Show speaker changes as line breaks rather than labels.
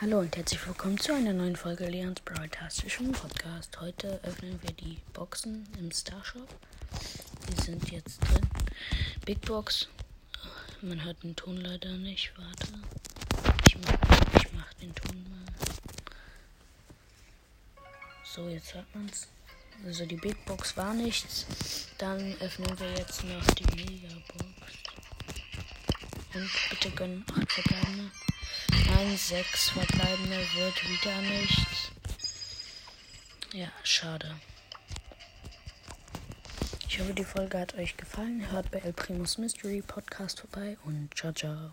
Hallo und herzlich willkommen zu einer neuen Folge Leons Broadcastischen Podcast. Heute öffnen wir die Boxen im Starshop. Die sind jetzt drin. Big Box. Man hört den Ton leider nicht. Warte. Ich mach, ich mach den Ton mal. So, jetzt hört man's. Also die Big Box war nichts. Dann öffnen wir jetzt noch die Megabox. Und bitte gönnen 8 verbleibende. Nein, 6 verbleibende wird wieder nichts. Ja, schade. Ich hoffe, die Folge hat euch gefallen. Hört bei El Primus Mystery Podcast vorbei und ciao, ciao.